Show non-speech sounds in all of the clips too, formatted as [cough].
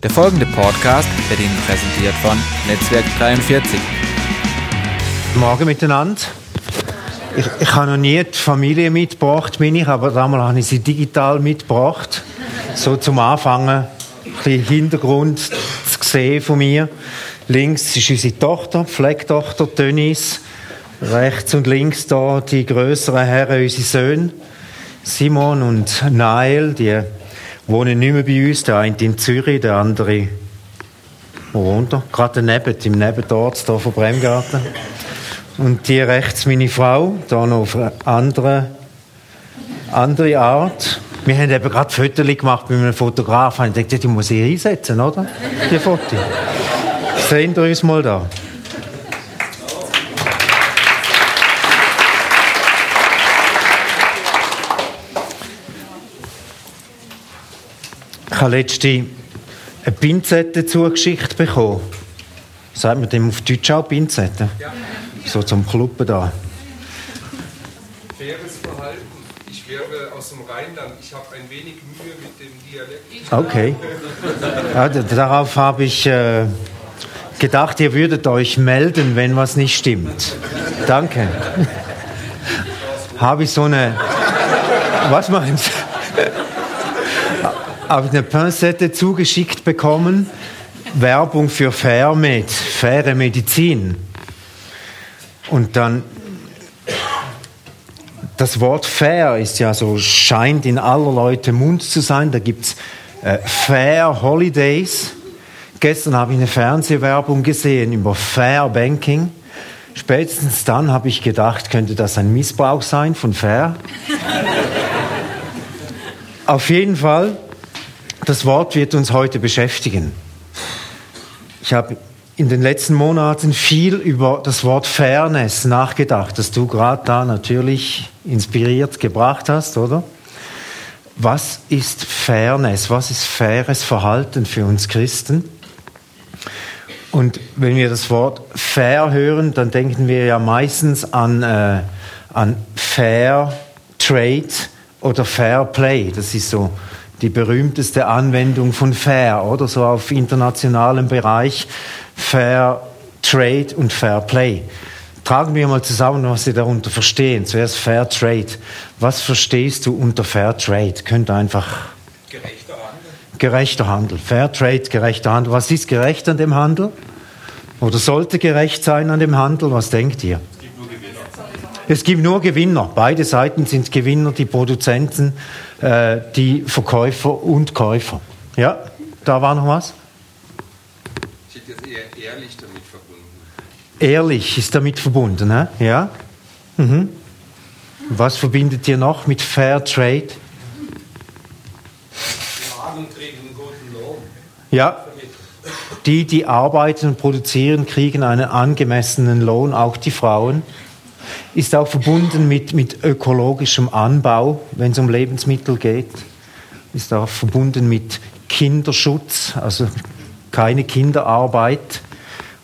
Der folgende Podcast wird Ihnen präsentiert von Netzwerk 43. Morgen miteinander. Ich, ich habe noch nie die Familie mitgebracht, bin ich, aber damals habe ich sie digital mitgebracht. So zum Anfangen ein bisschen Hintergrund zu sehen von mir. Links ist unsere Tochter, Pflegtochter Denise. Rechts und links da die größeren Herren, unsere Söhne. Simon und Nael, die wohnen nicht mehr bei uns. Der eine in Zürich, der andere wo wohnt er? Gerade daneben, im Nebendort, hier von Bremgarten. Und die rechts meine Frau, da noch auf eine andere, andere Art. Wir haben eben gerade Fotos gemacht mit einem Fotografen. Ich dachte, die muss ich einsetzen, oder? Die Fotos. Sehen wir uns mal da. Ich habe letzte eine Pinzette zugeschickt bekommen. Sagt man dem auf Deutsch auch Pinzette? Ja. So zum Kluppen da. Faires Verhalten. Ich wäre aus dem Rheinland. Ich habe ein wenig Mühe mit dem Dialekt. Okay. Ja, darauf habe ich äh, gedacht, ihr würdet euch melden, wenn was nicht stimmt. Danke. [laughs] habe ich so eine. Was meinst du? Habe ich eine Pinsette zugeschickt bekommen. Werbung für Fairmed, faire Medizin. Und dann, das Wort fair ist ja so, scheint in aller Leute Mund zu sein. Da gibt es äh, Fair Holidays. Gestern habe ich eine Fernsehwerbung gesehen über Fair Banking. Spätestens dann habe ich gedacht, könnte das ein Missbrauch sein von Fair? [laughs] Auf jeden Fall, das Wort wird uns heute beschäftigen. Ich habe in den letzten Monaten viel über das Wort Fairness nachgedacht, das du gerade da natürlich inspiriert gebracht hast, oder? Was ist Fairness? Was ist faires Verhalten für uns Christen? Und wenn wir das Wort fair hören, dann denken wir ja meistens an, äh, an Fair Trade oder Fair Play. Das ist so die berühmteste Anwendung von Fair, oder so auf internationalem Bereich. Fair Trade und Fair Play. Tragen wir mal zusammen, was Sie darunter verstehen. Zuerst Fair Trade. Was verstehst du unter Fair Trade? Könnte einfach. Gerechter Handel. Gerechter Handel. Fair Trade, gerechter Handel. Was ist gerecht an dem Handel? Oder sollte gerecht sein an dem Handel? Was denkt ihr? Es gibt nur Gewinner. Beide Seiten sind Gewinner, die Produzenten, äh, die Verkäufer und Käufer. Ja, da war noch was? Ich hätte eher ehrlich damit verbunden. Ehrlich ist damit verbunden, ne? ja? Mhm. Was verbindet ihr noch mit Fair Trade? Fragen kriegen einen guten Lohn. Ja, die, die arbeiten und produzieren, kriegen einen angemessenen Lohn, auch die Frauen. Ist auch verbunden mit, mit ökologischem Anbau, wenn es um Lebensmittel geht. Ist auch verbunden mit Kinderschutz, also keine Kinderarbeit.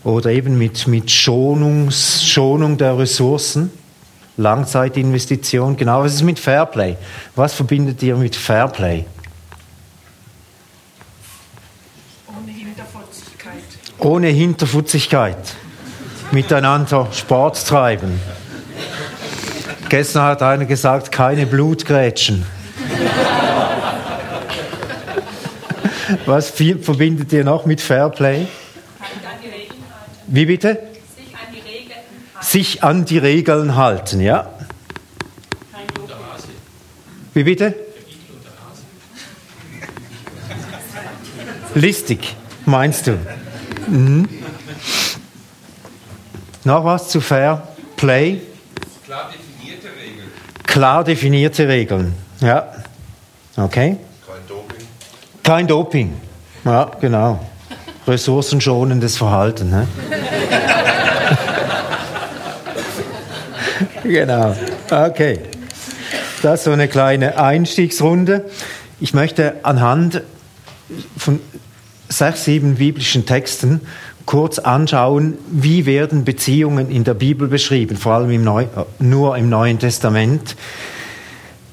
Oder eben mit, mit Schonungs, Schonung der Ressourcen. Langzeitinvestition, genau. Was ist mit Fairplay? Was verbindet ihr mit Fairplay? Ohne Hinterfotzigkeit. ohne Hinterfutzigkeit miteinander Sport treiben. Gestern hat einer gesagt, keine Blutgrätschen. Was viel- verbindet ihr noch mit Fairplay? Wie bitte? Sich an die Regeln halten. Sich an die Regeln halten, ja? Wie bitte? Listig, meinst du? Mhm. Noch was zu Fair Play? Klar definierte Regeln. Ja. Okay. Kein Doping. Kein Doping. Ja, genau. Ressourcenschonendes Verhalten. Ne? [laughs] genau. Okay. Das ist so eine kleine Einstiegsrunde. Ich möchte anhand von sechs, sieben biblischen Texten kurz anschauen, wie werden Beziehungen in der Bibel beschrieben, vor allem im Neu, äh, nur im Neuen Testament.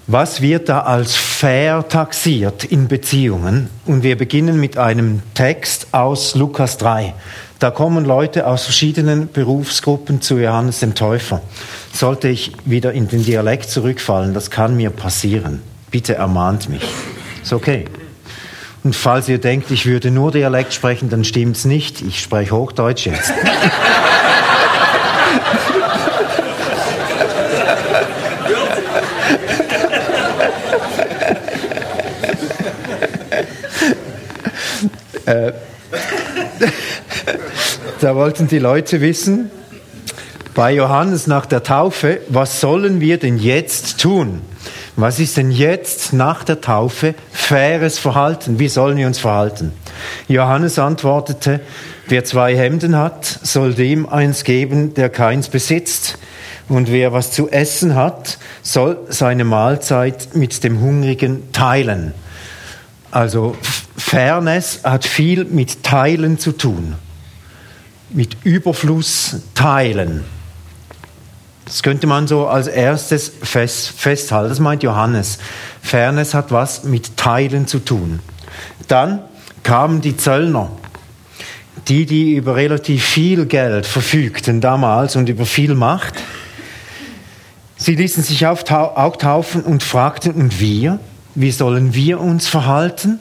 Was wird da als fair taxiert in Beziehungen? Und wir beginnen mit einem Text aus Lukas 3. Da kommen Leute aus verschiedenen Berufsgruppen zu Johannes dem Täufer. Sollte ich wieder in den Dialekt zurückfallen, das kann mir passieren. Bitte ermahnt mich. Ist okay. Und falls ihr denkt, ich würde nur Dialekt sprechen, dann stimmt's nicht. Ich spreche Hochdeutsch jetzt. Äh, da wollten die Leute wissen, bei Johannes nach der Taufe, was sollen wir denn jetzt tun? Was ist denn jetzt nach der Taufe faires Verhalten? Wie sollen wir uns verhalten? Johannes antwortete, wer zwei Hemden hat, soll dem eins geben, der keins besitzt. Und wer was zu essen hat, soll seine Mahlzeit mit dem Hungrigen teilen. Also Fairness hat viel mit Teilen zu tun. Mit Überfluss teilen. Das könnte man so als erstes fest, festhalten. Das meint Johannes. Fairness hat was mit Teilen zu tun. Dann kamen die Zöllner, die, die über relativ viel Geld verfügten damals und über viel Macht. Sie ließen sich auch taufen und fragten, und wir? Wie sollen wir uns verhalten?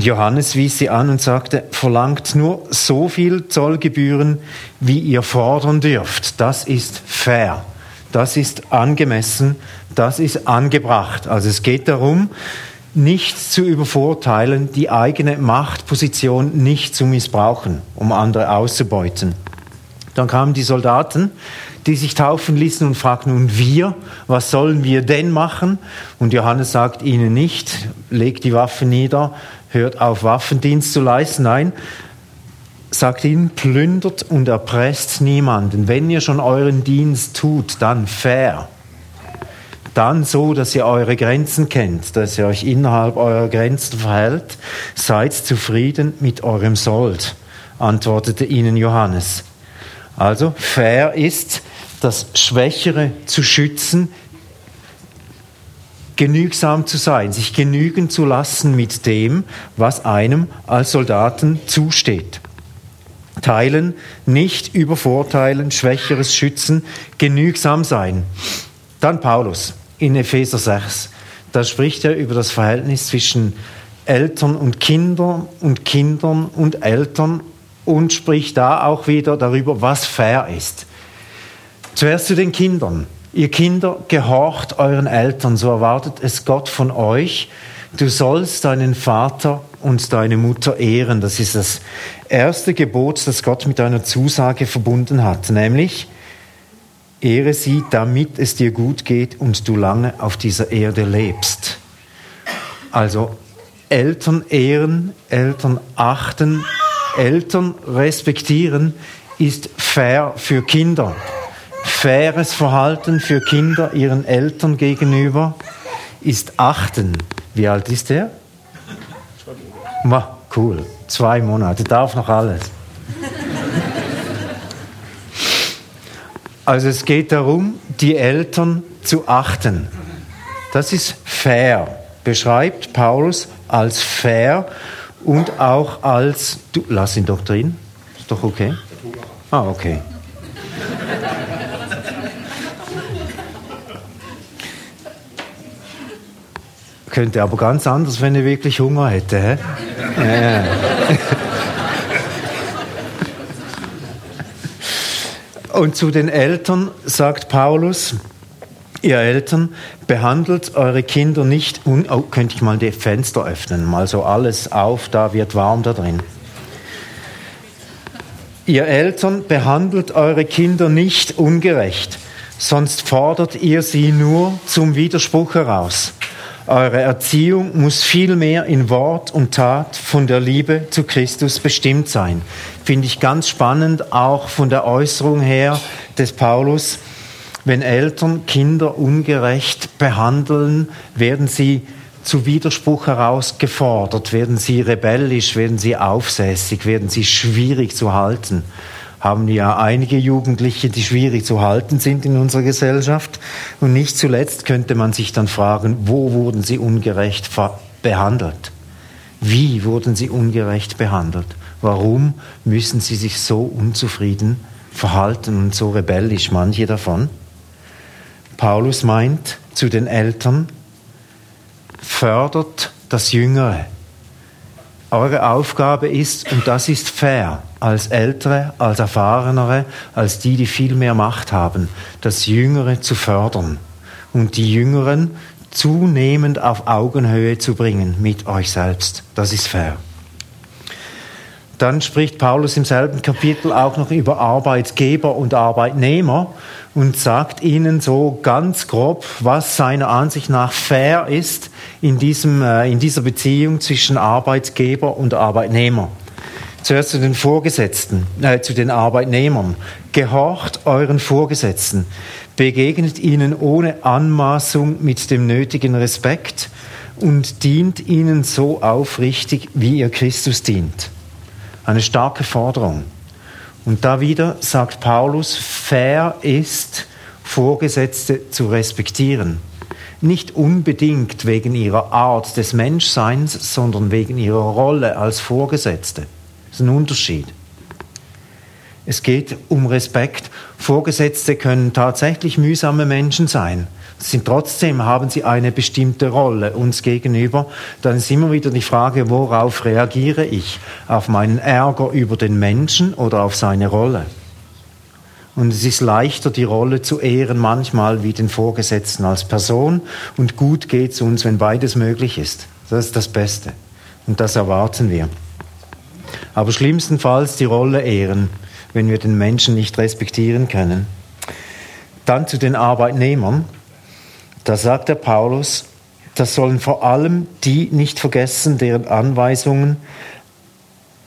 Johannes wies sie an und sagte, verlangt nur so viel Zollgebühren, wie ihr fordern dürft. Das ist fair. Das ist angemessen. Das ist angebracht. Also es geht darum, nichts zu übervorteilen, die eigene Machtposition nicht zu missbrauchen, um andere auszubeuten. Dann kamen die Soldaten, die sich taufen ließen und fragten, und wir, was sollen wir denn machen? Und Johannes sagt ihnen nicht, legt die Waffen nieder, hört auf, Waffendienst zu leisten. Nein, sagt ihnen, plündert und erpresst niemanden. Wenn ihr schon euren Dienst tut, dann fair. Dann so, dass ihr eure Grenzen kennt, dass ihr euch innerhalb eurer Grenzen verhält. Seid zufrieden mit eurem Sold, antwortete ihnen Johannes. Also fair ist, das Schwächere zu schützen, genügsam zu sein, sich genügen zu lassen mit dem, was einem als Soldaten zusteht. Teilen, nicht übervorteilen, Schwächeres schützen, genügsam sein. Dann Paulus in Epheser 6. Da spricht er über das Verhältnis zwischen Eltern und Kindern und Kindern und Eltern und spricht da auch wieder darüber, was fair ist. Zuerst zu den Kindern. Ihr Kinder, gehorcht euren Eltern, so erwartet es Gott von euch. Du sollst deinen Vater und deine Mutter ehren. Das ist das erste Gebot, das Gott mit einer Zusage verbunden hat, nämlich Ehre sie, damit es dir gut geht und du lange auf dieser Erde lebst. Also Eltern ehren, Eltern achten, Eltern respektieren ist fair für Kinder faires Verhalten für Kinder ihren Eltern gegenüber ist achten. Wie alt ist er? Ma, cool. Zwei Monate, darf noch alles. Also es geht darum, die Eltern zu achten. Das ist fair, beschreibt Paulus als fair und auch als, du, lass ihn doch drin, ist doch okay. Ah, okay. Könnte aber ganz anders, wenn er wirklich Hunger hätte. Hä? Ja. Und zu den Eltern sagt Paulus, ihr Eltern, behandelt eure Kinder nicht, un oh, könnte ich mal die Fenster öffnen, mal so alles auf, da wird warm da drin. Ihr Eltern, behandelt eure Kinder nicht ungerecht, sonst fordert ihr sie nur zum Widerspruch heraus. Eure Erziehung muss vielmehr in Wort und Tat von der Liebe zu Christus bestimmt sein. Finde ich ganz spannend, auch von der Äußerung her des Paulus. Wenn Eltern Kinder ungerecht behandeln, werden sie zu Widerspruch herausgefordert, werden sie rebellisch, werden sie aufsässig, werden sie schwierig zu halten. Haben ja einige Jugendliche, die schwierig zu halten sind in unserer Gesellschaft. Und nicht zuletzt könnte man sich dann fragen, wo wurden sie ungerecht behandelt? Wie wurden sie ungerecht behandelt? Warum müssen sie sich so unzufrieden verhalten und so rebellisch, manche davon? Paulus meint zu den Eltern, fördert das Jüngere. Eure Aufgabe ist, und das ist fair, als Ältere, als Erfahrenere, als die, die viel mehr Macht haben, das Jüngere zu fördern und die Jüngeren zunehmend auf Augenhöhe zu bringen mit euch selbst. Das ist fair. Dann spricht Paulus im selben Kapitel auch noch über Arbeitgeber und Arbeitnehmer und sagt ihnen so ganz grob, was seiner Ansicht nach fair ist in, diesem, äh, in dieser Beziehung zwischen Arbeitgeber und Arbeitnehmer. Zuerst zu den Vorgesetzten, äh, zu den Arbeitnehmern. Gehorcht euren Vorgesetzten, begegnet ihnen ohne Anmaßung mit dem nötigen Respekt und dient ihnen so aufrichtig, wie ihr Christus dient. Eine starke Forderung. Und da wieder sagt Paulus, fair ist, Vorgesetzte zu respektieren. Nicht unbedingt wegen ihrer Art des Menschseins, sondern wegen ihrer Rolle als Vorgesetzte. Das ist ein Unterschied. Es geht um Respekt. Vorgesetzte können tatsächlich mühsame Menschen sein sind trotzdem haben sie eine bestimmte Rolle uns gegenüber. Dann ist immer wieder die Frage, worauf reagiere ich? Auf meinen Ärger über den Menschen oder auf seine Rolle? Und es ist leichter, die Rolle zu ehren manchmal wie den Vorgesetzten als Person. Und gut geht es uns, wenn beides möglich ist. Das ist das Beste. Und das erwarten wir. Aber schlimmstenfalls die Rolle ehren, wenn wir den Menschen nicht respektieren können. Dann zu den Arbeitnehmern. Da sagt der Paulus, das sollen vor allem die nicht vergessen, deren Anweisungen,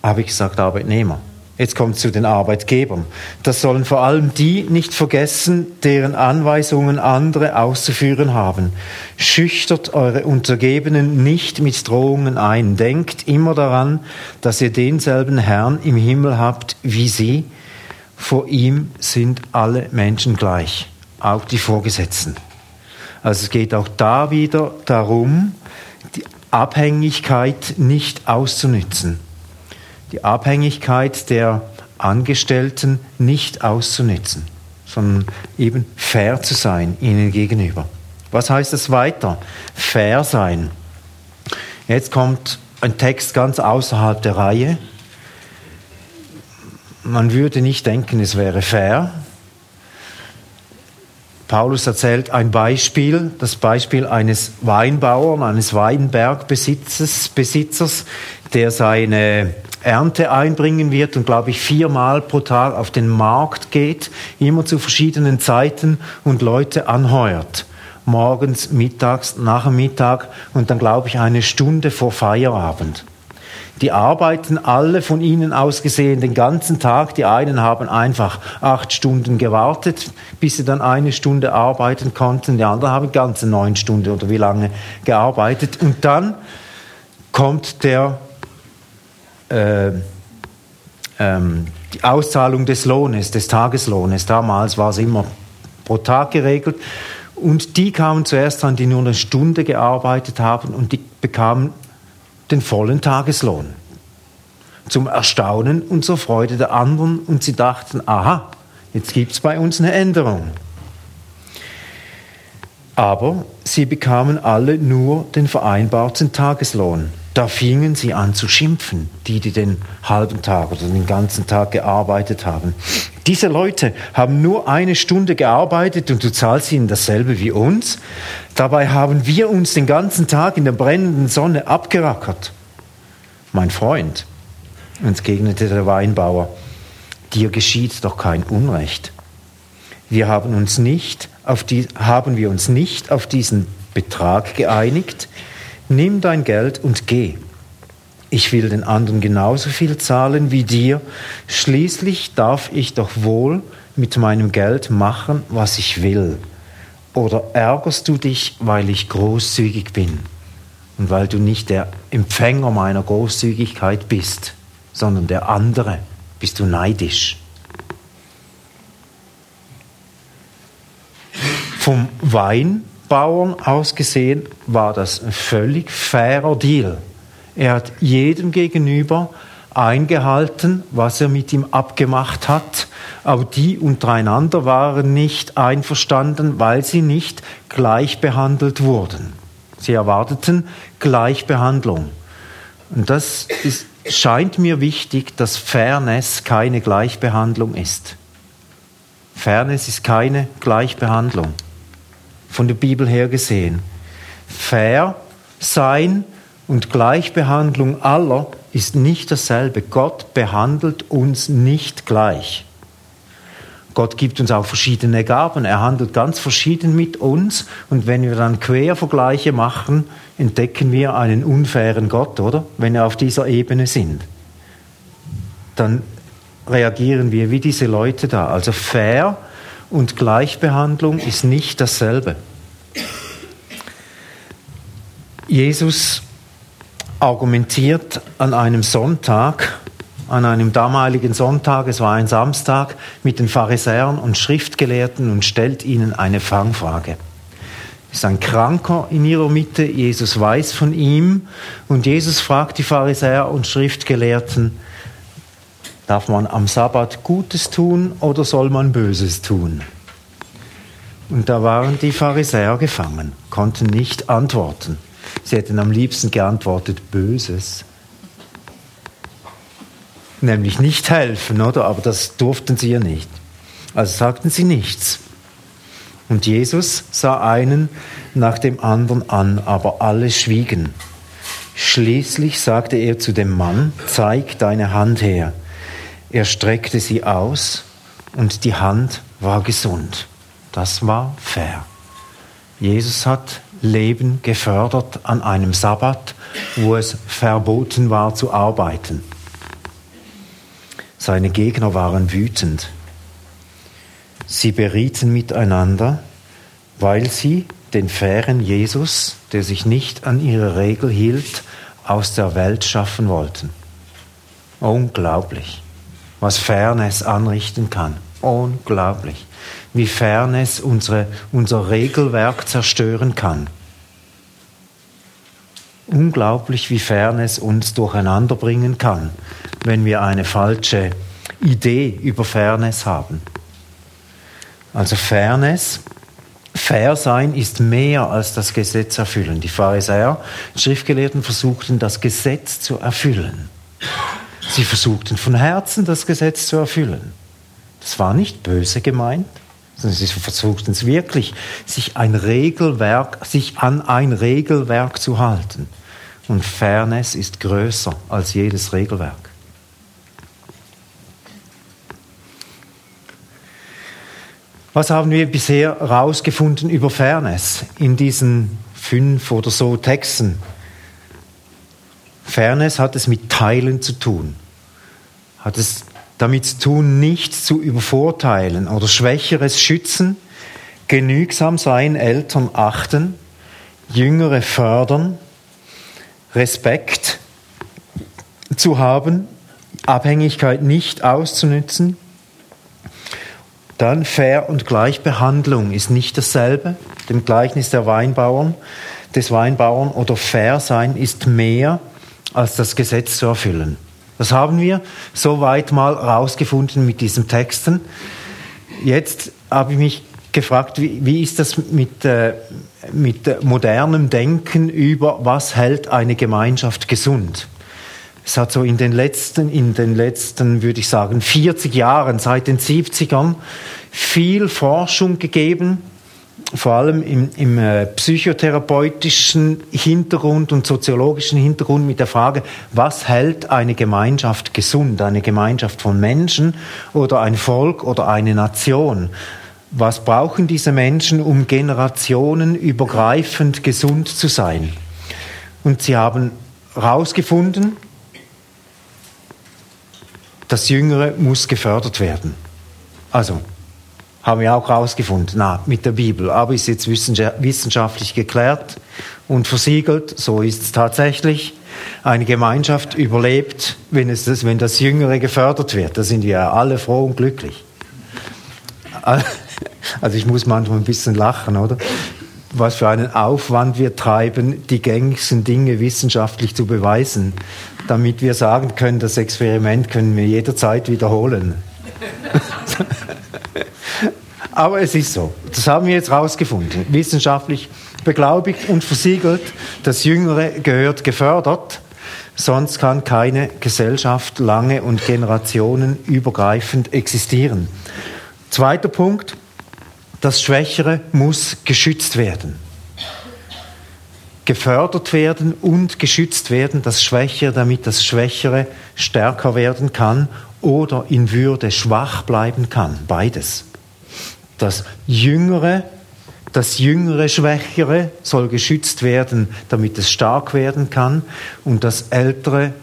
habe ich gesagt, Arbeitnehmer. Jetzt kommt zu den Arbeitgebern. Das sollen vor allem die nicht vergessen, deren Anweisungen andere auszuführen haben. Schüchtert eure Untergebenen nicht mit Drohungen ein. Denkt immer daran, dass ihr denselben Herrn im Himmel habt wie sie. Vor ihm sind alle Menschen gleich, auch die Vorgesetzten. Also es geht auch da wieder darum, die Abhängigkeit nicht auszunützen. Die Abhängigkeit der Angestellten nicht auszunützen, sondern eben fair zu sein ihnen gegenüber. Was heißt das weiter? Fair sein. Jetzt kommt ein Text ganz außerhalb der Reihe. Man würde nicht denken, es wäre fair, Paulus erzählt ein Beispiel, das Beispiel eines Weinbauern, eines Weinbergbesitzers, Besitzers, der seine Ernte einbringen wird und, glaube ich, viermal pro Tag auf den Markt geht, immer zu verschiedenen Zeiten und Leute anheuert. Morgens, mittags, nach dem Mittag und dann, glaube ich, eine Stunde vor Feierabend. Die arbeiten alle von ihnen aus gesehen den ganzen Tag. Die einen haben einfach acht Stunden gewartet, bis sie dann eine Stunde arbeiten konnten. Die anderen haben ganze neun Stunden oder wie lange gearbeitet. Und dann kommt der, äh, ähm, die Auszahlung des Lohnes, des Tageslohnes. Damals war es immer pro Tag geregelt. Und die kamen zuerst an, die nur eine Stunde gearbeitet haben und die bekamen den vollen Tageslohn. Zum Erstaunen und zur Freude der anderen und sie dachten, aha, jetzt gibt es bei uns eine Änderung. Aber sie bekamen alle nur den vereinbarten Tageslohn. Da fingen sie an zu schimpfen, die, die den halben Tag oder den ganzen Tag gearbeitet haben. Diese Leute haben nur eine Stunde gearbeitet und du zahlst ihnen dasselbe wie uns. Dabei haben wir uns den ganzen Tag in der brennenden Sonne abgerackert. Mein Freund, entgegnete der Weinbauer, dir geschieht doch kein Unrecht. Wir haben uns nicht auf die, haben wir uns nicht auf diesen Betrag geeinigt, nimm dein Geld und geh. Ich will den anderen genauso viel zahlen wie dir, schließlich darf ich doch wohl mit meinem Geld machen, was ich will. Oder ärgerst du dich, weil ich großzügig bin und weil du nicht der Empfänger meiner Großzügigkeit bist, sondern der andere? Bist du neidisch? Vom Wein aus gesehen war das ein völlig fairer Deal. Er hat jedem gegenüber eingehalten, was er mit ihm abgemacht hat, aber die untereinander waren nicht einverstanden, weil sie nicht gleich behandelt wurden. Sie erwarteten Gleichbehandlung. Und das ist, scheint mir wichtig, dass Fairness keine Gleichbehandlung ist. Fairness ist keine Gleichbehandlung. Von der Bibel her gesehen. Fair sein und Gleichbehandlung aller ist nicht dasselbe. Gott behandelt uns nicht gleich. Gott gibt uns auch verschiedene Gaben. Er handelt ganz verschieden mit uns. Und wenn wir dann Quervergleiche machen, entdecken wir einen unfairen Gott, oder? Wenn wir auf dieser Ebene sind. Dann reagieren wir wie diese Leute da. Also fair und Gleichbehandlung ist nicht dasselbe. Jesus argumentiert an einem Sonntag, an einem damaligen Sonntag, es war ein Samstag, mit den Pharisäern und Schriftgelehrten und stellt ihnen eine Fangfrage. Es ist ein Kranker in ihrer Mitte, Jesus weiß von ihm und Jesus fragt die Pharisäer und Schriftgelehrten, darf man am Sabbat Gutes tun oder soll man Böses tun? Und da waren die Pharisäer gefangen, konnten nicht antworten. Sie hätten am liebsten geantwortet Böses. Nämlich nicht helfen, oder? Aber das durften sie ja nicht. Also sagten sie nichts. Und Jesus sah einen nach dem anderen an, aber alle schwiegen. Schließlich sagte er zu dem Mann, zeig deine Hand her. Er streckte sie aus und die Hand war gesund. Das war fair. Jesus hat Leben gefördert an einem Sabbat, wo es verboten war zu arbeiten. Seine Gegner waren wütend. Sie berieten miteinander, weil sie den fairen Jesus, der sich nicht an ihre Regel hielt, aus der Welt schaffen wollten. Unglaublich, was Fairness anrichten kann. Unglaublich wie Fairness unsere, unser Regelwerk zerstören kann. Unglaublich, wie Fairness uns durcheinander bringen kann, wenn wir eine falsche Idee über Fairness haben. Also Fairness, fair sein ist mehr als das Gesetz erfüllen. Die Pharisäer, Schriftgelehrten versuchten das Gesetz zu erfüllen. Sie versuchten von Herzen das Gesetz zu erfüllen. Das war nicht böse gemeint, sondern sie versuchten es wirklich, sich ein Regelwerk, sich an ein Regelwerk zu halten. Und Fairness ist größer als jedes Regelwerk. Was haben wir bisher herausgefunden über Fairness in diesen fünf oder so Texten? Fairness hat es mit Teilen zu tun. Hat es damit zu tun, nichts zu übervorteilen oder Schwächeres schützen, genügsam sein, Eltern achten, Jüngere fördern, Respekt zu haben, Abhängigkeit nicht auszunützen. Dann Fair und Gleichbehandlung ist nicht dasselbe. Dem Gleichnis der Weinbauern, des Weinbauern oder Fair sein ist mehr als das Gesetz zu erfüllen. Das haben wir soweit mal rausgefunden mit diesen Texten. Jetzt habe ich mich gefragt, wie, wie ist das mit, äh, mit modernem Denken über, was hält eine Gemeinschaft gesund? Es hat so in den letzten, in den letzten, würde ich sagen, 40 Jahren, seit den 70ern, viel Forschung gegeben vor allem im, im äh, psychotherapeutischen Hintergrund und soziologischen Hintergrund mit der Frage, was hält eine Gemeinschaft gesund, eine Gemeinschaft von Menschen oder ein Volk oder eine Nation? Was brauchen diese Menschen, um generationenübergreifend gesund zu sein? Und sie haben herausgefunden, das Jüngere muss gefördert werden. Also haben wir auch herausgefunden, na, mit der Bibel. Aber ist jetzt wissenschaftlich geklärt und versiegelt, so ist es tatsächlich. Eine Gemeinschaft überlebt, wenn, es das, wenn das Jüngere gefördert wird. Da sind wir alle froh und glücklich. [laughs] Also ich muss manchmal ein bisschen lachen, oder? Was für einen Aufwand wir treiben, die gängigsten Dinge wissenschaftlich zu beweisen, damit wir sagen können, das Experiment können wir jederzeit wiederholen. [laughs] Aber es ist so. Das haben wir jetzt rausgefunden. Wissenschaftlich beglaubigt und versiegelt. Das Jüngere gehört gefördert. Sonst kann keine Gesellschaft lange und generationenübergreifend existieren. Zweiter Punkt. Das Schwächere muss geschützt werden. Gefördert werden und geschützt werden, das Schwächere, damit das Schwächere stärker werden kann oder in Würde schwach bleiben kann. Beides. Das Jüngere, das Jüngere Schwächere soll geschützt werden, damit es stark werden kann. Und das Ältere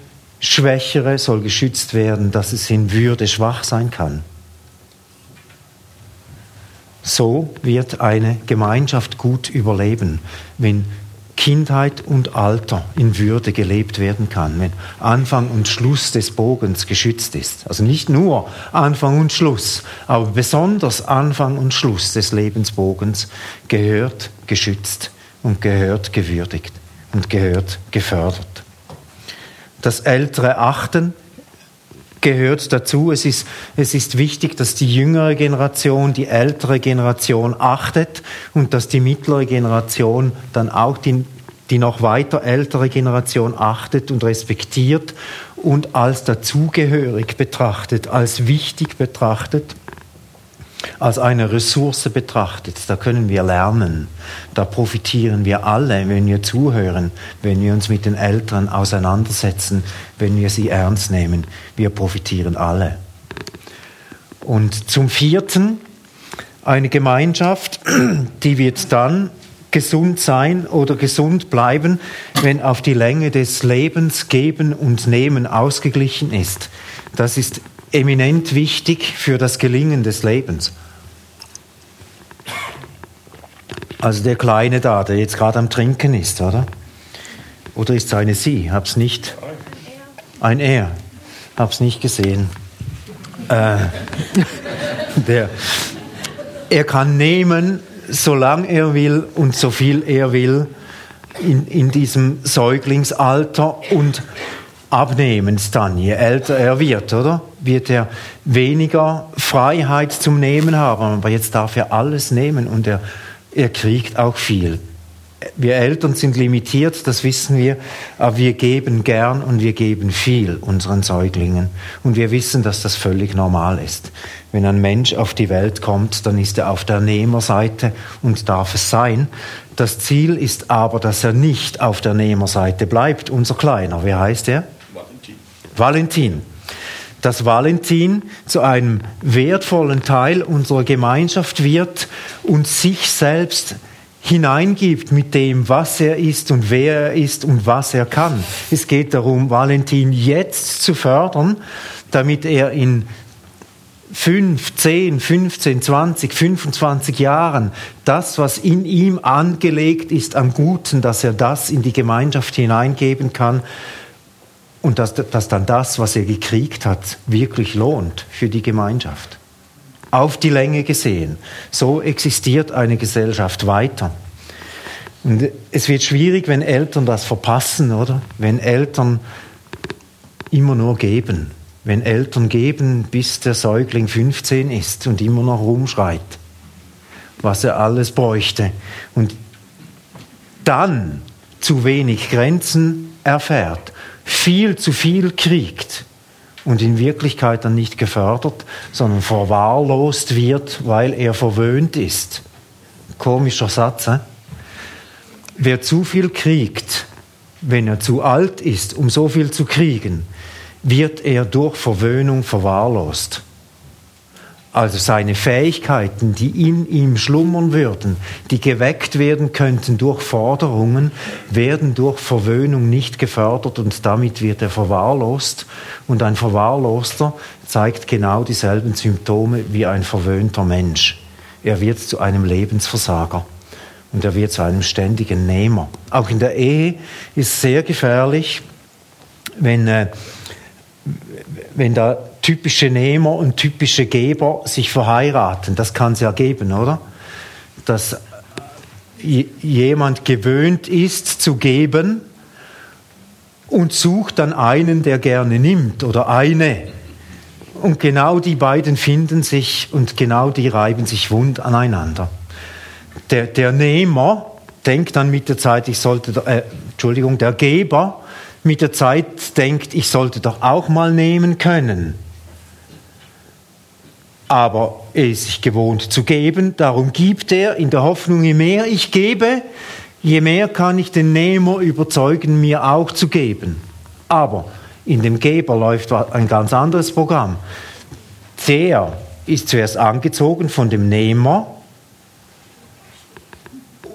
Schwächere soll geschützt werden, dass es in Würde schwach sein kann. So wird eine Gemeinschaft gut überleben, wenn Kindheit und Alter in Würde gelebt werden kann, wenn Anfang und Schluss des Bogens geschützt ist. Also nicht nur Anfang und Schluss, aber besonders Anfang und Schluss des Lebensbogens gehört geschützt und gehört gewürdigt und gehört gefördert. Das ältere Achten gehört dazu. Es ist, es ist wichtig, dass die jüngere Generation die ältere Generation achtet und dass die mittlere Generation dann auch die, die noch weiter ältere Generation achtet und respektiert und als dazugehörig betrachtet, als wichtig betrachtet als eine Ressource betrachtet. Da können wir lernen. Da profitieren wir alle, wenn wir zuhören, wenn wir uns mit den Eltern auseinandersetzen, wenn wir sie ernst nehmen. Wir profitieren alle. Und zum vierten, eine Gemeinschaft, die wird dann gesund sein oder gesund bleiben, wenn auf die Länge des Lebens Geben und Nehmen ausgeglichen ist. Das ist eminent wichtig für das Gelingen des Lebens. Also der Kleine da, der jetzt gerade am Trinken ist, oder? Oder ist es eine Sie? Hab's nicht. Ein Er. Hab's nicht gesehen. Äh, [laughs] der, er kann nehmen, solange er will und so viel er will in, in diesem Säuglingsalter und abnehmen dann, je älter er wird, oder? Wird er weniger Freiheit zum Nehmen haben. Aber jetzt darf er alles nehmen und er, er kriegt auch viel. Wir Eltern sind limitiert, das wissen wir, aber wir geben gern und wir geben viel unseren Säuglingen. Und wir wissen, dass das völlig normal ist. Wenn ein Mensch auf die Welt kommt, dann ist er auf der Nehmerseite und darf es sein. Das Ziel ist aber, dass er nicht auf der Nehmerseite bleibt, unser Kleiner. Wer heißt er? Valentin. Dass Valentin zu einem wertvollen Teil unserer Gemeinschaft wird und sich selbst hineingibt mit dem, was er ist und wer er ist und was er kann. Es geht darum, Valentin jetzt zu fördern, damit er in 5, 10, 15, 20, 25 Jahren das, was in ihm angelegt ist am Guten, dass er das in die Gemeinschaft hineingeben kann und dass, dass dann das, was er gekriegt hat, wirklich lohnt für die Gemeinschaft. Auf die Länge gesehen. So existiert eine Gesellschaft weiter. Und es wird schwierig, wenn Eltern das verpassen, oder? Wenn Eltern immer nur geben. Wenn Eltern geben, bis der Säugling 15 ist und immer noch rumschreit, was er alles bräuchte. Und dann zu wenig Grenzen erfährt viel zu viel kriegt und in Wirklichkeit dann nicht gefördert, sondern verwahrlost wird, weil er verwöhnt ist. Komischer Satz. Äh? Wer zu viel kriegt, wenn er zu alt ist, um so viel zu kriegen, wird er durch Verwöhnung verwahrlost also seine Fähigkeiten, die in ihm schlummern würden, die geweckt werden könnten durch Forderungen, werden durch Verwöhnung nicht gefördert und damit wird er verwahrlost. Und ein Verwahrloster zeigt genau dieselben Symptome wie ein verwöhnter Mensch. Er wird zu einem Lebensversager und er wird zu einem ständigen Nehmer. Auch in der Ehe ist sehr gefährlich, wenn, äh, wenn da typische Nehmer und typische Geber sich verheiraten. Das kann es ja geben, oder? Dass jemand gewöhnt ist zu geben und sucht dann einen, der gerne nimmt oder eine. Und genau die beiden finden sich und genau die reiben sich wund aneinander. Der, der Nehmer denkt dann mit der Zeit, ich sollte, äh, Entschuldigung, der Geber mit der Zeit denkt, ich sollte doch auch mal nehmen können. Aber er ist sich gewohnt zu geben, darum gibt er in der Hoffnung, je mehr ich gebe, je mehr kann ich den Nehmer überzeugen, mir auch zu geben. Aber in dem Geber läuft ein ganz anderes Programm. Der ist zuerst angezogen von dem Nehmer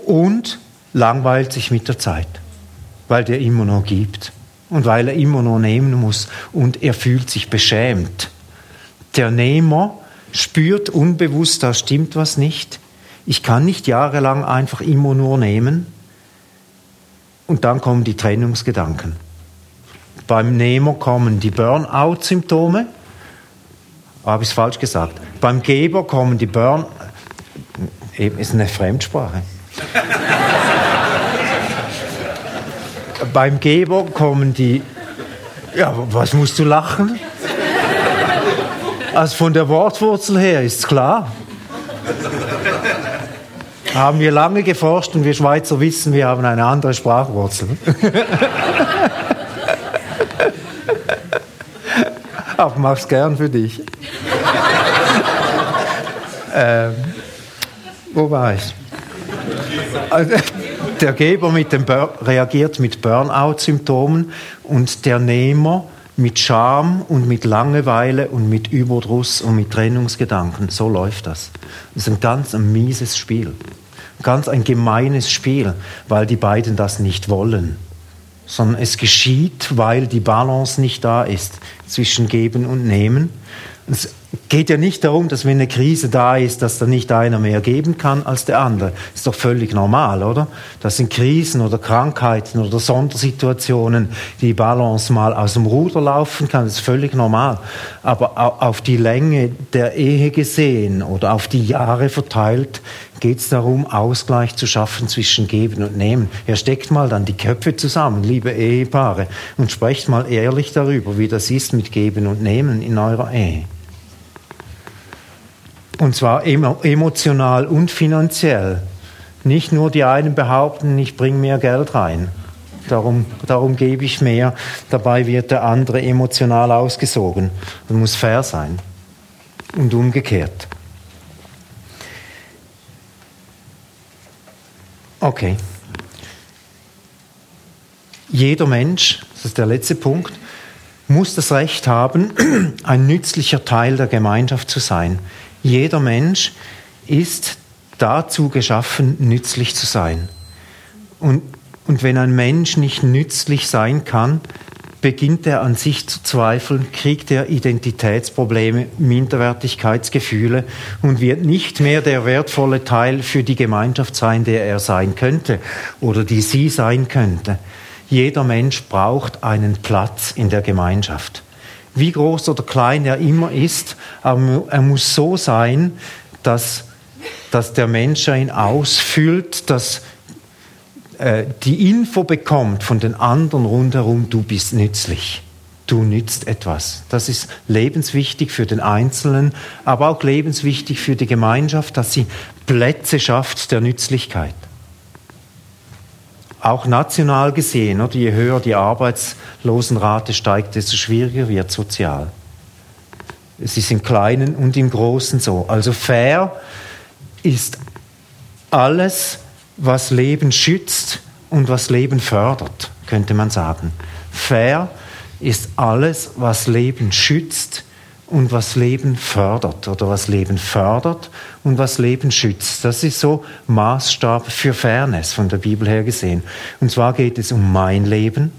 und langweilt sich mit der Zeit, weil der immer noch gibt und weil er immer noch nehmen muss und er fühlt sich beschämt. Der Nehmer spürt unbewusst, da stimmt was nicht. Ich kann nicht jahrelang einfach immer nur nehmen. Und dann kommen die Trennungsgedanken. Beim Nehmer kommen die Burnout-Symptome. Habe ich es falsch gesagt? Beim Geber kommen die Burn... Eben ist eine Fremdsprache. [laughs] Beim Geber kommen die... Ja, was musst du lachen? Also von der Wortwurzel her ist klar. Haben wir lange geforscht und wir Schweizer wissen, wir haben eine andere Sprachwurzel. [laughs] Aber mach's gern für dich. ähm, wo war ich? Also, der Geber mit dem reagiert mit Burnout-Symptomen und der Nehmer mit Scham und mit Langeweile und mit Überdruss und mit Trennungsgedanken. So läuft das. Das ist ein ganz ein mieses Spiel. Ganz ein gemeines Spiel, weil die beiden das nicht wollen. Sondern es geschieht, weil die Balance nicht da ist zwischen Geben und Nehmen. Es geht ja nicht darum, dass wenn eine Krise da ist, dass da nicht einer mehr geben kann als der andere. Ist doch völlig normal, oder? Das sind Krisen oder Krankheiten oder Sondersituationen, die Balance mal aus dem Ruder laufen kann. Das ist völlig normal. Aber auf die Länge der Ehe gesehen oder auf die Jahre verteilt geht es darum, Ausgleich zu schaffen zwischen Geben und Nehmen. Ja, steckt mal dann die Köpfe zusammen, liebe Ehepaare, und sprecht mal ehrlich darüber, wie das ist mit Geben und Nehmen in eurer Ehe. Und zwar emotional und finanziell. Nicht nur die einen behaupten, ich bringe mehr Geld rein. Darum, darum gebe ich mehr. Dabei wird der andere emotional ausgesogen. Das muss fair sein. Und umgekehrt. Okay. Jeder Mensch, das ist der letzte Punkt, muss das Recht haben, [clears throat] ein nützlicher Teil der Gemeinschaft zu sein. Jeder Mensch ist dazu geschaffen, nützlich zu sein. Und, und wenn ein Mensch nicht nützlich sein kann, beginnt er an sich zu zweifeln, kriegt er Identitätsprobleme, Minderwertigkeitsgefühle und wird nicht mehr der wertvolle Teil für die Gemeinschaft sein, der er sein könnte oder die sie sein könnte. Jeder Mensch braucht einen Platz in der Gemeinschaft wie groß oder klein er immer ist, aber er muss so sein, dass, dass der Mensch ihn ausfüllt, dass äh, die Info bekommt von den anderen rundherum, du bist nützlich. Du nützt etwas. Das ist lebenswichtig für den Einzelnen, aber auch lebenswichtig für die Gemeinschaft, dass sie Plätze schafft der Nützlichkeit auch national gesehen, oder je höher die Arbeitslosenrate steigt, desto schwieriger wird sozial. Es ist im Kleinen und im Großen so. Also fair ist alles, was Leben schützt und was Leben fördert, könnte man sagen. Fair ist alles, was Leben schützt und was Leben fördert oder was Leben fördert und was Leben schützt. Das ist so Maßstab für Fairness von der Bibel her gesehen. Und zwar geht es um mein Leben,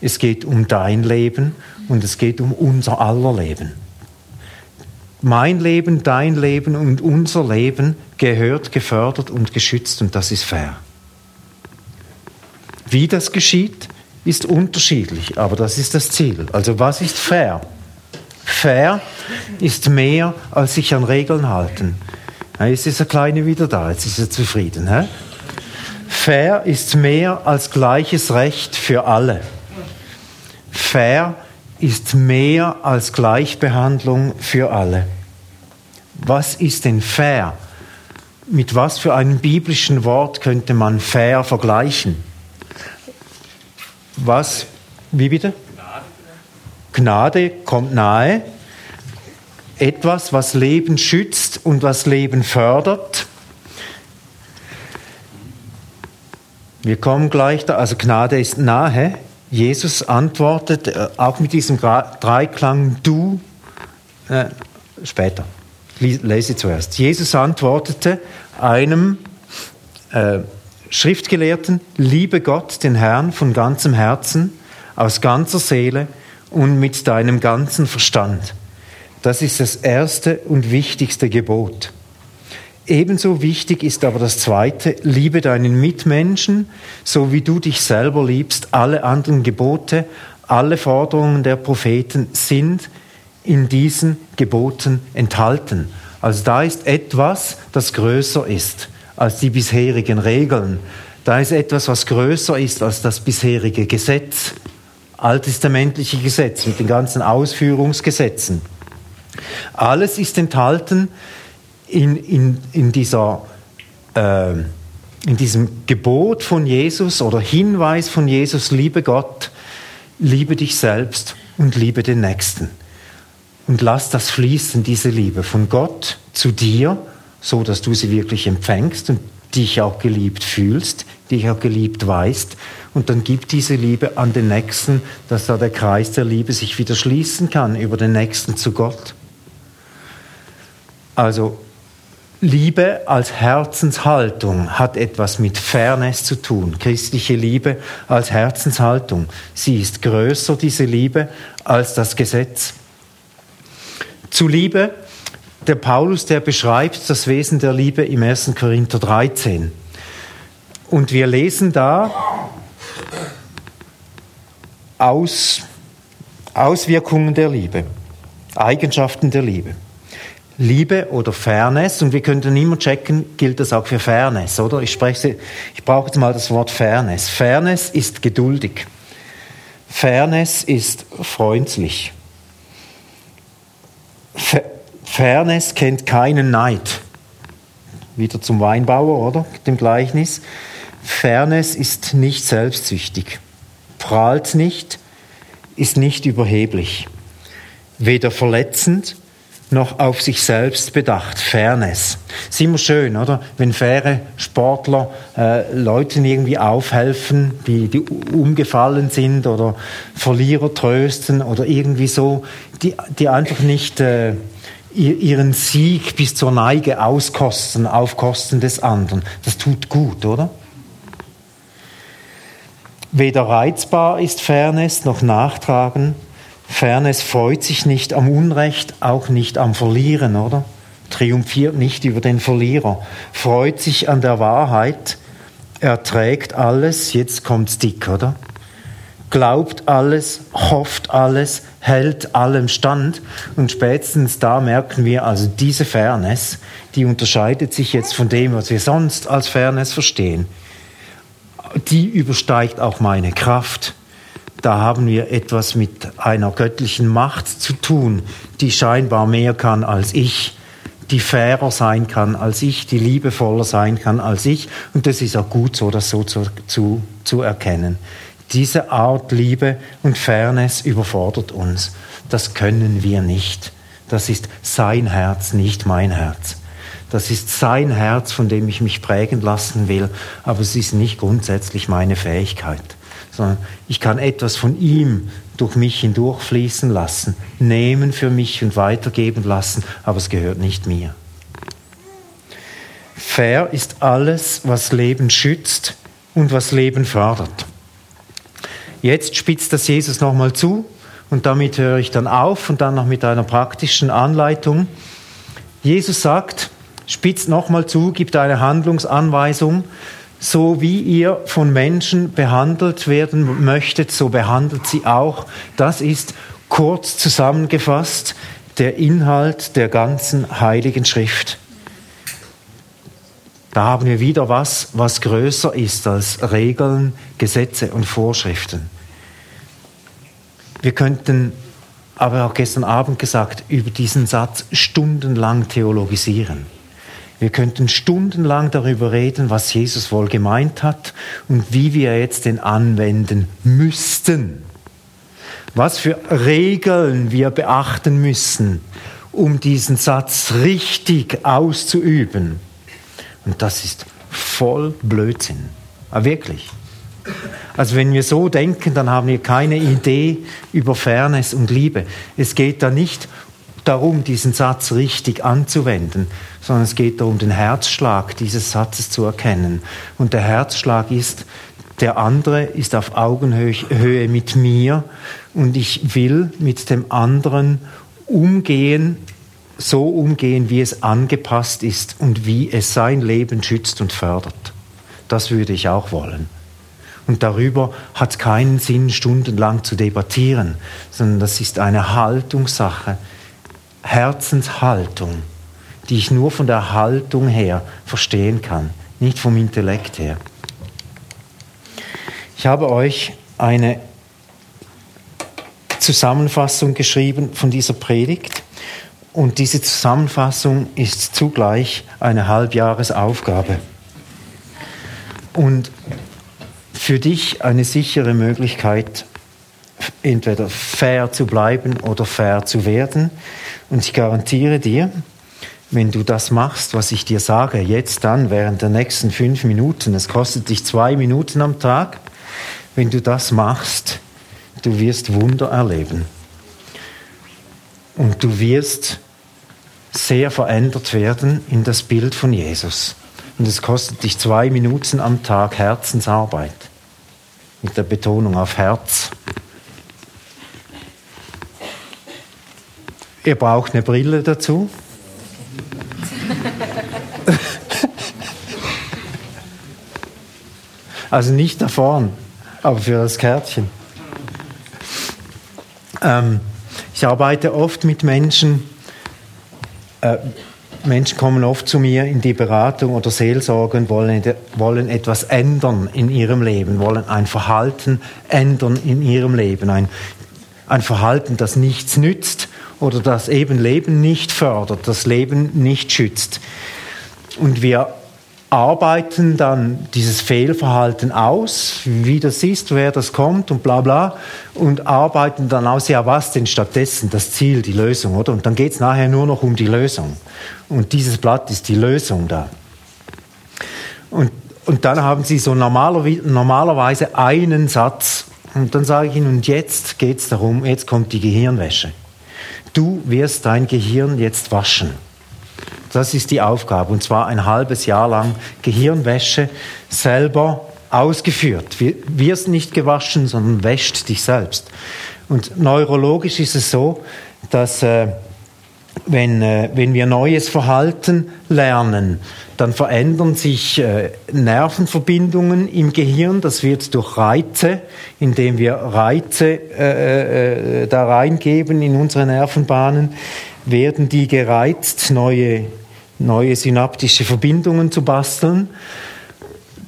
es geht um dein Leben und es geht um unser aller Leben. Mein Leben, dein Leben und unser Leben gehört, gefördert und geschützt und das ist fair. Wie das geschieht, ist unterschiedlich, aber das ist das Ziel. Also was ist fair? Fair ist mehr, als sich an Regeln halten. Jetzt ist der Kleine wieder da, jetzt ist er zufrieden. Hä? Fair ist mehr als gleiches Recht für alle. Fair ist mehr als Gleichbehandlung für alle. Was ist denn fair? Mit was für einem biblischen Wort könnte man fair vergleichen? Was? Wie bitte? Gnade kommt nahe. Etwas, was Leben schützt und was Leben fördert. Wir kommen gleich da, also Gnade ist nahe. Jesus antwortet äh, auch mit diesem Dreiklang du äh, später. Lese zuerst. Jesus antwortete einem äh, Schriftgelehrten, liebe Gott, den Herrn, von ganzem Herzen, aus ganzer Seele und mit deinem ganzen Verstand. Das ist das erste und wichtigste Gebot. Ebenso wichtig ist aber das zweite, liebe deinen Mitmenschen, so wie du dich selber liebst. Alle anderen Gebote, alle Forderungen der Propheten sind in diesen Geboten enthalten. Also da ist etwas, das größer ist als die bisherigen Regeln. Da ist etwas, was größer ist als das bisherige Gesetz, alttestamentliche Gesetz mit den ganzen Ausführungsgesetzen. Alles ist enthalten in, in, in, dieser, äh, in diesem Gebot von Jesus oder Hinweis von Jesus, liebe Gott, liebe dich selbst und liebe den Nächsten. Und lass das fließen, diese Liebe von Gott zu dir, so dass du sie wirklich empfängst und dich auch geliebt fühlst, dich auch geliebt weißt. Und dann gib diese Liebe an den Nächsten, dass da der Kreis der Liebe sich wieder schließen kann über den Nächsten zu Gott. Also Liebe als Herzenshaltung hat etwas mit Fairness zu tun. Christliche Liebe als Herzenshaltung. Sie ist größer, diese Liebe, als das Gesetz. Zu Liebe, der Paulus, der beschreibt das Wesen der Liebe im 1. Korinther 13. Und wir lesen da Aus, Auswirkungen der Liebe, Eigenschaften der Liebe. Liebe oder Fairness, und wir könnten immer checken, gilt das auch für Fairness, oder? Ich spreche, ich brauche jetzt mal das Wort Fairness. Fairness ist geduldig. Fairness ist freundlich. Fairness kennt keinen Neid. Wieder zum Weinbauer, oder? Dem Gleichnis. Fairness ist nicht selbstsüchtig, prahlt nicht, ist nicht überheblich, weder verletzend noch auf sich selbst bedacht. Fairness. Ist immer schön, oder? Wenn faire Sportler äh, Leuten irgendwie aufhelfen, die, die umgefallen sind oder Verlierer trösten oder irgendwie so, die, die einfach nicht äh, ihren Sieg bis zur Neige auskosten auf Kosten des anderen. Das tut gut, oder? Weder reizbar ist Fairness noch Nachtragen Fairness freut sich nicht am Unrecht, auch nicht am Verlieren, oder? Triumphiert nicht über den Verlierer, freut sich an der Wahrheit, erträgt alles, jetzt kommt's dick, oder? Glaubt alles, hofft alles, hält allem stand. Und spätestens da merken wir also diese Fairness, die unterscheidet sich jetzt von dem, was wir sonst als Fairness verstehen. Die übersteigt auch meine Kraft da haben wir etwas mit einer göttlichen Macht zu tun, die scheinbar mehr kann als ich, die fairer sein kann als ich, die liebevoller sein kann als ich. Und das ist auch gut so, das so zu, zu, zu erkennen. Diese Art Liebe und Fairness überfordert uns. Das können wir nicht. Das ist sein Herz, nicht mein Herz. Das ist sein Herz, von dem ich mich prägen lassen will, aber es ist nicht grundsätzlich meine Fähigkeit sondern ich kann etwas von ihm durch mich hindurchfließen lassen, nehmen für mich und weitergeben lassen, aber es gehört nicht mir. Fair ist alles, was Leben schützt und was Leben fördert. Jetzt spitzt das Jesus nochmal zu und damit höre ich dann auf und dann noch mit einer praktischen Anleitung. Jesus sagt, spitzt nochmal zu, gibt eine Handlungsanweisung so wie ihr von Menschen behandelt werden möchtet, so behandelt sie auch. Das ist kurz zusammengefasst der Inhalt der ganzen heiligen Schrift. Da haben wir wieder was, was größer ist als Regeln, Gesetze und Vorschriften. Wir könnten, aber auch gestern Abend gesagt, über diesen Satz stundenlang theologisieren. Wir könnten stundenlang darüber reden, was Jesus wohl gemeint hat und wie wir jetzt den anwenden müssten. Was für Regeln wir beachten müssen, um diesen Satz richtig auszuüben. Und das ist voll Blödsinn. Aber wirklich. Also wenn wir so denken, dann haben wir keine Idee über Fairness und Liebe. Es geht da nicht darum, diesen Satz richtig anzuwenden, sondern es geht darum, den Herzschlag dieses Satzes zu erkennen. Und der Herzschlag ist, der andere ist auf Augenhöhe mit mir und ich will mit dem anderen umgehen so umgehen, wie es angepasst ist und wie es sein Leben schützt und fördert. Das würde ich auch wollen. Und darüber hat keinen Sinn, stundenlang zu debattieren, sondern das ist eine Haltungssache, Herzenshaltung, die ich nur von der Haltung her verstehen kann, nicht vom Intellekt her. Ich habe euch eine Zusammenfassung geschrieben von dieser Predigt. Und diese Zusammenfassung ist zugleich eine Halbjahresaufgabe. Und für dich eine sichere Möglichkeit, entweder fair zu bleiben oder fair zu werden. Und ich garantiere dir, wenn du das machst, was ich dir sage, jetzt dann, während der nächsten fünf Minuten, es kostet dich zwei Minuten am Tag, wenn du das machst, du wirst Wunder erleben. Und du wirst sehr verändert werden in das Bild von Jesus. Und es kostet dich zwei Minuten am Tag Herzensarbeit. Mit der Betonung auf Herz. Ihr braucht eine Brille dazu. [laughs] also nicht da vorn, aber für das Kärtchen. Ähm, ich arbeite oft mit Menschen, äh, Menschen kommen oft zu mir in die Beratung oder Seelsorge und wollen, wollen etwas ändern in ihrem Leben, wollen ein Verhalten ändern in ihrem Leben, ein, ein Verhalten, das nichts nützt oder das eben Leben nicht fördert, das Leben nicht schützt. Und wir arbeiten dann dieses Fehlverhalten aus, wie das ist, wer das kommt und bla bla, und arbeiten dann aus, ja, was denn stattdessen, das Ziel, die Lösung, oder? Und dann geht es nachher nur noch um die Lösung. Und dieses Blatt ist die Lösung da. Und, und dann haben sie so normalerweise, normalerweise einen Satz, und dann sage ich ihnen, und jetzt geht es darum, jetzt kommt die Gehirnwäsche. Du wirst dein Gehirn jetzt waschen. Das ist die Aufgabe. Und zwar ein halbes Jahr lang Gehirnwäsche selber ausgeführt. Wirst nicht gewaschen, sondern wäscht dich selbst. Und neurologisch ist es so, dass äh, wenn, äh, wenn wir neues Verhalten lernen, dann verändern sich äh, Nervenverbindungen im Gehirn. Das wird durch Reize, indem wir Reize äh, äh, da reingeben in unsere Nervenbahnen, werden die gereizt, neue neue synaptische Verbindungen zu basteln.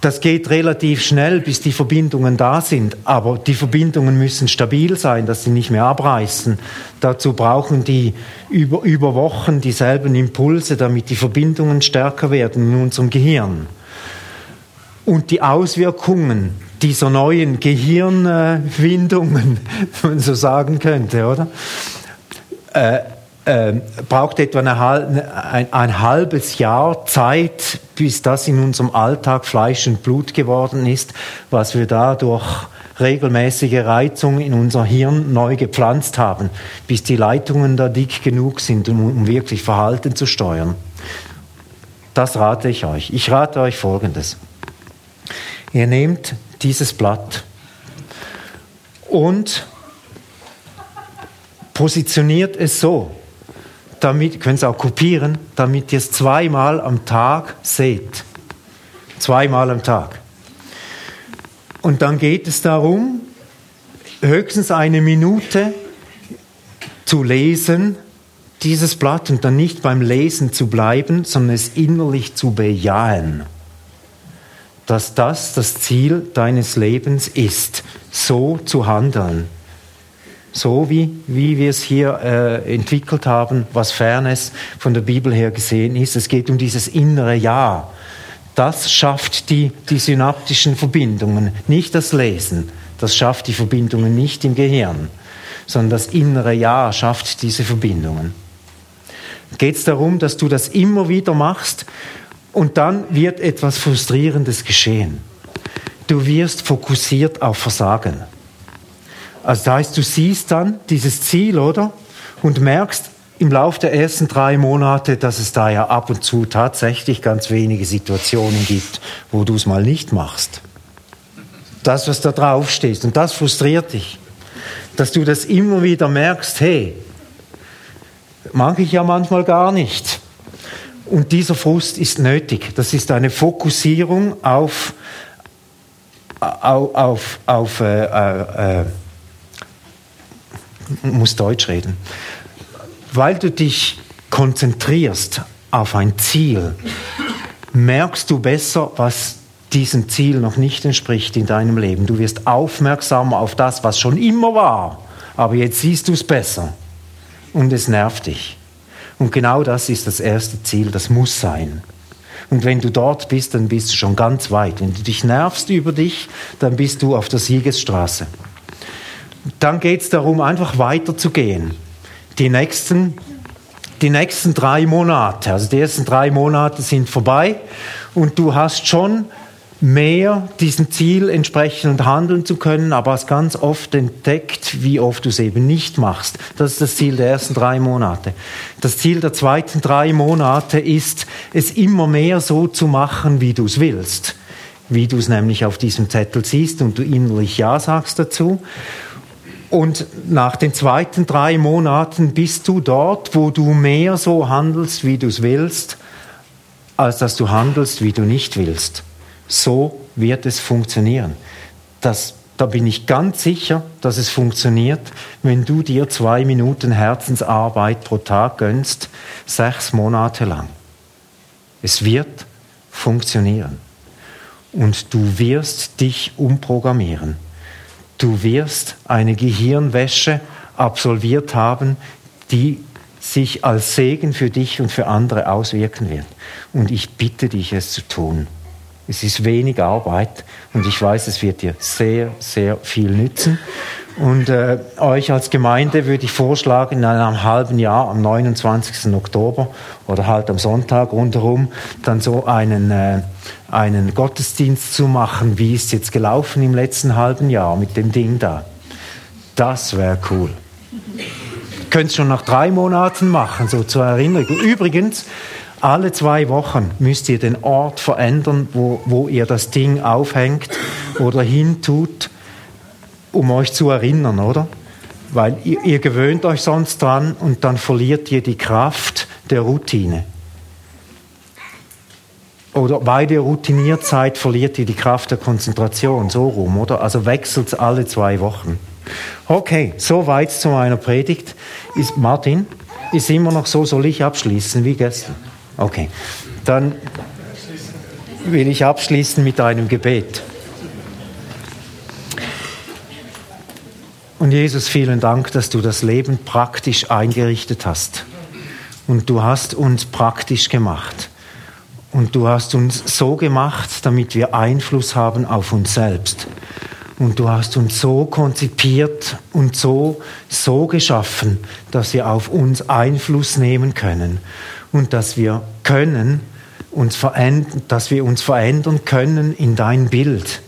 Das geht relativ schnell, bis die Verbindungen da sind, aber die Verbindungen müssen stabil sein, dass sie nicht mehr abreißen. Dazu brauchen die über, über Wochen dieselben Impulse, damit die Verbindungen stärker werden in unserem Gehirn. Und die Auswirkungen dieser neuen Gehirnwindungen, [laughs] wenn man so sagen könnte, oder? Äh, äh, braucht etwa eine, ein, ein, halbes Jahr Zeit, bis das in unserem Alltag Fleisch und Blut geworden ist, was wir da durch regelmäßige Reizung in unser Hirn neu gepflanzt haben, bis die Leitungen da dick genug sind, um, um wirklich Verhalten zu steuern. Das rate ich euch. Ich rate euch Folgendes. Ihr nehmt dieses Blatt und positioniert es so, damit, könnt es auch kopieren, damit ihr es zweimal am Tag seht. Zweimal am Tag. Und dann geht es darum, höchstens eine Minute zu lesen, dieses Blatt, und dann nicht beim Lesen zu bleiben, sondern es innerlich zu bejahen, dass das das Ziel deines Lebens ist, so zu handeln. So wie, wie wir es hier äh, entwickelt haben, was Fairness von der Bibel her gesehen ist. Es geht um dieses innere Ja. Das schafft die, die synaptischen Verbindungen, nicht das Lesen. Das schafft die Verbindungen nicht im Gehirn, sondern das innere Ja schafft diese Verbindungen. Geht es darum, dass du das immer wieder machst und dann wird etwas Frustrierendes geschehen. Du wirst fokussiert auf Versagen. Also das heißt, du siehst dann dieses Ziel, oder? Und merkst im Laufe der ersten drei Monate, dass es da ja ab und zu tatsächlich ganz wenige Situationen gibt, wo du es mal nicht machst. Das, was da drauf steht. Und das frustriert dich. Dass du das immer wieder merkst, hey, mag ich ja manchmal gar nicht. Und dieser Frust ist nötig. Das ist eine Fokussierung auf, auf, auf, auf äh, äh, äh muss Deutsch reden, weil du dich konzentrierst auf ein Ziel, merkst du besser, was diesem Ziel noch nicht entspricht in deinem Leben. Du wirst aufmerksamer auf das, was schon immer war, aber jetzt siehst du es besser und es nervt dich. Und genau das ist das erste Ziel, das muss sein. Und wenn du dort bist, dann bist du schon ganz weit. Wenn du dich nervst über dich, dann bist du auf der Siegesstraße dann geht es darum, einfach weiterzugehen. Die nächsten, die nächsten drei Monate, also die ersten drei Monate sind vorbei und du hast schon mehr diesem Ziel entsprechend handeln zu können, aber hast ganz oft entdeckt, wie oft du es eben nicht machst. Das ist das Ziel der ersten drei Monate. Das Ziel der zweiten drei Monate ist, es immer mehr so zu machen, wie du es willst. Wie du es nämlich auf diesem Zettel siehst und du innerlich Ja sagst dazu. Und nach den zweiten drei Monaten bist du dort, wo du mehr so handelst, wie du es willst, als dass du handelst, wie du nicht willst. So wird es funktionieren. Das, da bin ich ganz sicher, dass es funktioniert, wenn du dir zwei Minuten Herzensarbeit pro Tag gönnst, sechs Monate lang. Es wird funktionieren. Und du wirst dich umprogrammieren du wirst eine Gehirnwäsche absolviert haben, die sich als Segen für dich und für andere auswirken wird. Und ich bitte dich, es zu tun. Es ist wenig Arbeit und ich weiß, es wird dir sehr, sehr viel nützen. Und äh, euch als Gemeinde würde ich vorschlagen, in einem halben Jahr, am 29. Oktober oder halt am Sonntag rundherum, dann so einen, äh, einen Gottesdienst zu machen, wie ist jetzt gelaufen im letzten halben Jahr mit dem Ding da. Das wäre cool. Könnt es schon nach drei Monaten machen, so zur Erinnerung. Übrigens, alle zwei Wochen müsst ihr den Ort verändern, wo, wo ihr das Ding aufhängt oder hintut um euch zu erinnern, oder? Weil ihr, ihr gewöhnt euch sonst dran und dann verliert ihr die Kraft der Routine. Oder weil ihr routiniert seid, verliert ihr die Kraft der Konzentration, so rum, oder? Also wechselt es alle zwei Wochen. Okay, soweit zu meiner Predigt. Ist, Martin, ist immer noch so, soll ich abschließen wie gestern? Okay, dann will ich abschließen mit einem Gebet. Und Jesus, vielen Dank, dass du das Leben praktisch eingerichtet hast. Und du hast uns praktisch gemacht. Und du hast uns so gemacht, damit wir Einfluss haben auf uns selbst. Und du hast uns so konzipiert und so, so geschaffen, dass wir auf uns Einfluss nehmen können. Und dass wir können, uns dass wir uns verändern können in dein Bild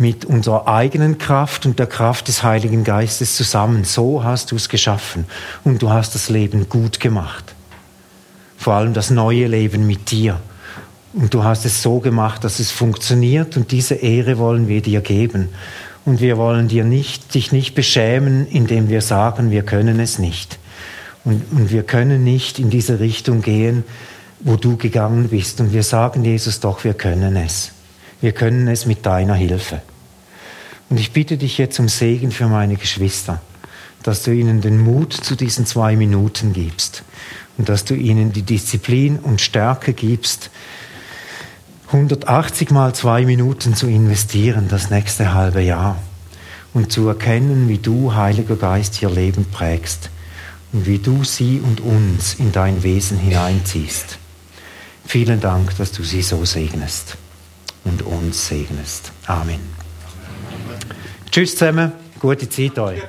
mit unserer eigenen Kraft und der Kraft des Heiligen Geistes zusammen. So hast du es geschaffen und du hast das Leben gut gemacht. Vor allem das neue Leben mit dir. Und du hast es so gemacht, dass es funktioniert und diese Ehre wollen wir dir geben. Und wir wollen dir nicht, dich nicht beschämen, indem wir sagen, wir können es nicht. Und, und wir können nicht in diese Richtung gehen, wo du gegangen bist. Und wir sagen, Jesus, doch, wir können es. Wir können es mit deiner Hilfe. Und ich bitte dich jetzt um Segen für meine Geschwister, dass du ihnen den Mut zu diesen zwei Minuten gibst und dass du ihnen die Disziplin und Stärke gibst, 180 mal zwei Minuten zu investieren das nächste halbe Jahr und zu erkennen, wie du, Heiliger Geist, ihr Leben prägst und wie du sie und uns in dein Wesen hineinziehst. Vielen Dank, dass du sie so segnest und uns segnest. Amen. Tschüss zusammen, gute Zeit euch.